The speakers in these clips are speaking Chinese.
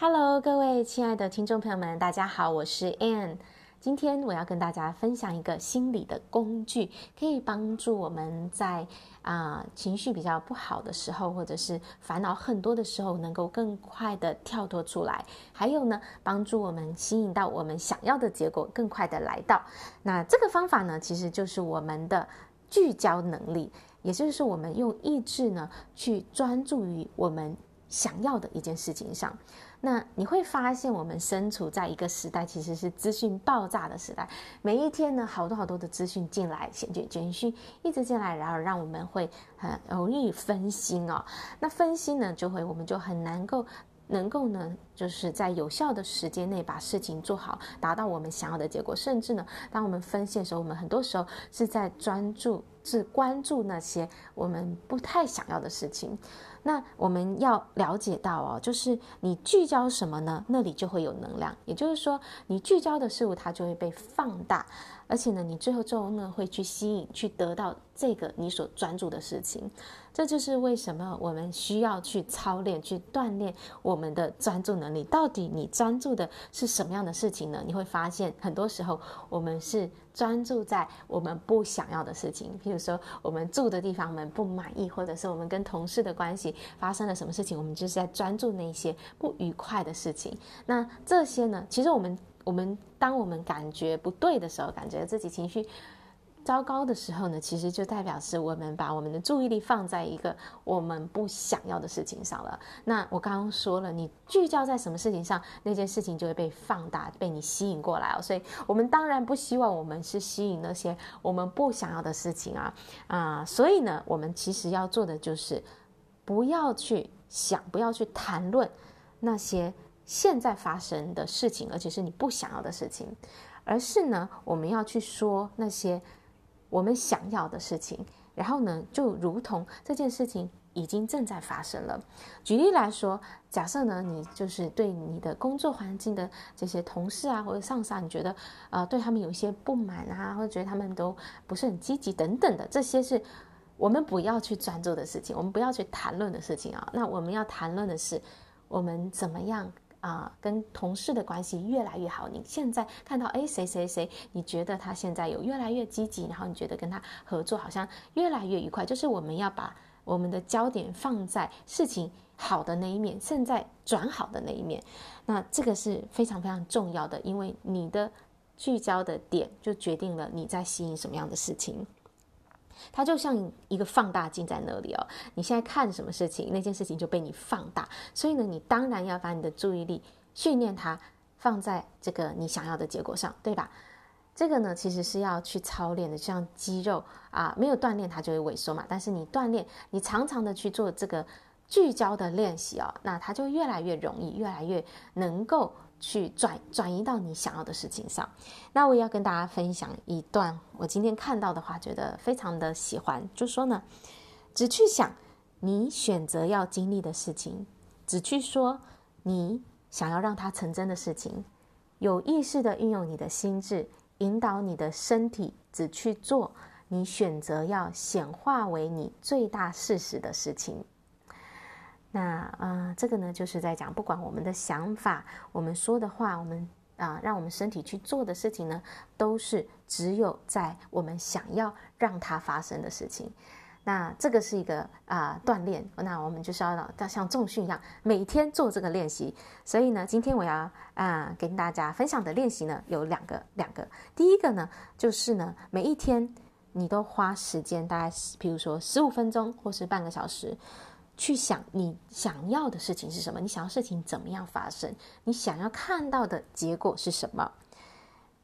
Hello，各位亲爱的听众朋友们，大家好，我是 Ann。今天我要跟大家分享一个心理的工具，可以帮助我们在啊、情绪比较不好的时候，或者是烦恼很多的时候，能够更快的跳脱出来。还有呢，帮助我们吸引到我们想要的结果，更快的来到。那这个方法呢，其实就是我们的聚焦能力，也就是我们用意志呢去专注于我们想要的一件事情上。那你会发现，我们身处在一个时代，其实是资讯爆炸的时代。每一天呢，好多好多的资讯进来，简简简讯一直进来，然后让我们会很容易分心哦。那分心呢，就会我们就很难够能够呢，就是在有效的时间内把事情做好，达到我们想要的结果。甚至呢，当我们分心的时候，我们很多时候是在专注，是关注那些我们不太想要的事情。那我们要了解到哦，就是你聚焦什么呢？那里就会有能量。也就是说，你聚焦的事物，它就会被放大，而且呢，你最后最后呢会去吸引，去得到这个你所专注的事情。这就是为什么我们需要去操练、去锻炼我们的专注能力。到底你专注的是什么样的事情呢？你会发现，很多时候我们是专注在我们不想要的事情，譬如说我们住的地方我们不满意，或者是我们跟同事的关系发生了什么事情，我们就是在专注那些不愉快的事情。那这些呢，其实我们我们当我们感觉不对的时候，感觉自己情绪。糟糕的时候呢，其实就代表是我们把我们的注意力放在一个我们不想要的事情上了。那我刚刚说了，你聚焦在什么事情上，那件事情就会被放大，被你吸引过来哦。所以我们当然不希望我们是吸引那些我们不想要的事情啊啊！所以呢，我们其实要做的就是不要去想，不要去谈论那些现在发生的事情，而且是你不想要的事情，而是呢，我们要去说那些。我们想要的事情，然后呢，就如同这件事情已经正在发生了。举例来说，假设呢，你就是对你的工作环境的这些同事啊，或者上司啊，你觉得呃，对他们有一些不满啊，或者觉得他们都不是很积极等等的，这些是我们不要去专注的事情，我们不要去谈论的事情啊。那我们要谈论的是，我们怎么样？啊、跟同事的关系越来越好。你现在看到，哎，谁谁谁，你觉得他现在有越来越积极，然后你觉得跟他合作好像越来越愉快。就是我们要把我们的焦点放在事情好的那一面，现在转好的那一面。那这个是非常非常重要的，因为你的聚焦的点就决定了你在吸引什么样的事情。它就像一个放大镜在那里哦，你现在看什么事情，那件事情就被你放大。所以呢，你当然要把你的注意力训练它放在这个你想要的结果上，对吧？这个呢，其实是要去操练的，像肌肉啊，没有锻炼它就会萎缩嘛。但是你锻炼，你常常的去做这个聚焦的练习哦，那它就越来越容易，越来越能够。去转转移到你想要的事情上。那我也要跟大家分享一段我今天看到的话，觉得非常的喜欢。就说呢，只去想你选择要经历的事情，只去说你想要让它成真的事情，有意识的运用你的心智，引导你的身体，只去做你选择要显化为你最大事实的事情。那呃，这个呢，就是在讲，不管我们的想法，我们说的话，我们啊、呃，让我们身体去做的事情呢，都是只有在我们想要让它发生的事情。那这个是一个啊、呃、锻炼，那我们就是要要像重训一样，每天做这个练习。所以呢，今天我要啊、跟大家分享的练习呢，有两个，两个。第一个呢，就是呢，每一天你都花时间，大概比如说十五分钟或是半个小时。去想你想要的事情是什么？你想要事情怎么样发生？你想要看到的结果是什么？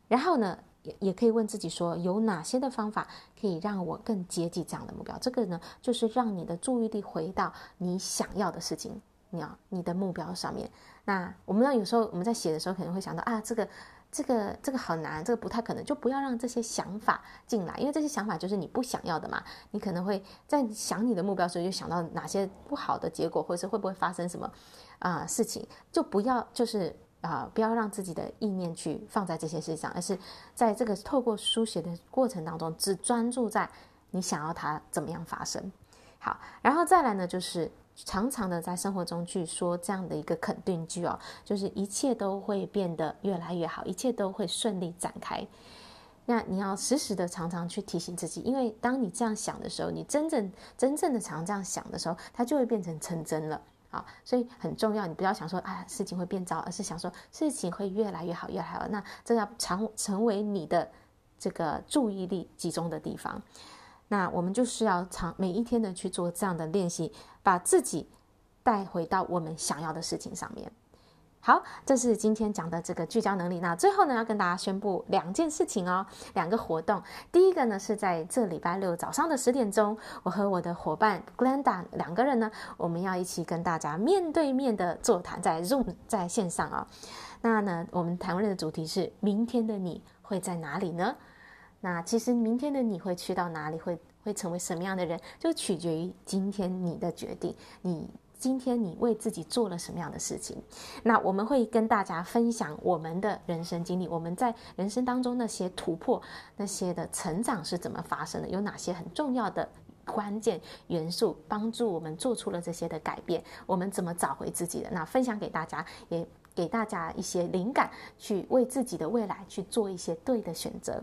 然后呢，也也可以问自己说，有哪些的方法可以让我更接近这样的目标？这个呢，就是让你的注意力回到你想要的事情，你要你的目标上面。那我们呢，有时候我们在写的时候，可能会想到啊，这个。这个这个很难，这个不太可能，就不要让这些想法进来，因为这些想法就是你不想要的嘛。你可能会在想你的目标时候，就想到哪些不好的结果，或者是会不会发生什么啊、事情，就不要就是啊、不要让自己的意念去放在这些事情上，而是在这个透过书写的过程当中，只专注在你想要它怎么样发生。好，然后再来呢，就是常常的在生活中去说这样的一个肯定句哦，就是一切都会变得越来越好，一切都会顺利展开。那你要时时的常常去提醒自己，因为当你这样想的时候，你真正真正的常这样想的时候，它就会变成成真了啊。所以很重要，你不要想说啊事情会变糟，而是想说事情会越来越好，越来越好。那这要常成为你的这个注意力集中的地方。那我们就是要常每一天的去做这样的练习，把自己带回到我们想要的事情上面。好，这是今天讲的这个聚焦能力。那最后呢，要跟大家宣布两件事情哦，两个活动。第一个呢是在这礼拜六早上的十点钟，我和我的伙伴 Glenda 两个人呢，我们要一起跟大家面对面的座谈，在 Zoom 在线上啊、哦。那呢，我们谈论的主题是明天的你会在哪里呢？那其实明天的你会去到哪里，会会成为什么样的人，就取决于今天你的决定。你今天你为自己做了什么样的事情？那我们会跟大家分享我们的人生经历，我们在人生当中那些突破、那些的成长是怎么发生的，有哪些很重要的关键元素帮助我们做出了这些的改变，我们怎么找回自己的？那分享给大家，也给大家一些灵感，去为自己的未来去做一些对的选择。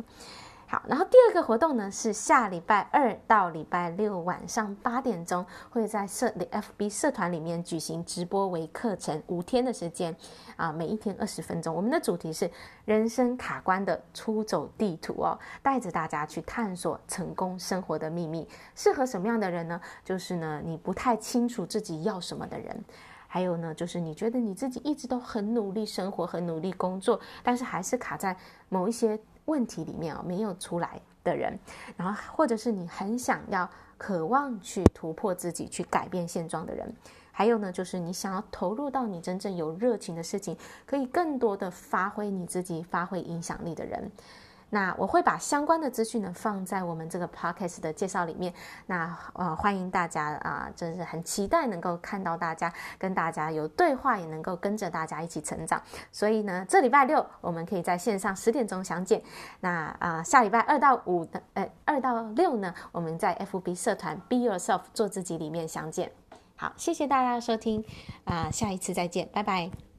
好，然后第二个活动呢，是下礼拜二到礼拜六晚上八点钟，会在社的 FB 社团里面举行直播为课程五天的时间，啊，每一天二十分钟。我们的主题是人生卡关的出走地图哦，带着大家去探索成功生活的秘密。适合什么样的人呢？就是呢，你不太清楚自己要什么的人，还有呢，就是你觉得你自己一直都很努力生活，很努力工作，但是还是卡在某一些。问题里面啊，没有出来的人，然后或者是你很想要、渴望去突破自己、去改变现状的人，还有呢，就是你想要投入到你真正有热情的事情，可以更多的发挥你自己、发挥影响力的人。那我会把相关的资讯呢放在我们这个 podcast 的介绍里面。那呃，欢迎大家啊、真是很期待能够看到大家，跟大家有对话，也能够跟着大家一起成长。所以呢，这礼拜六我们可以在线上十点钟相见。那啊、下礼拜二到五的呃二到六呢，我们在 FB 社团 Be Yourself 做自己里面相见。好，谢谢大家收听啊、下一次再见，拜拜。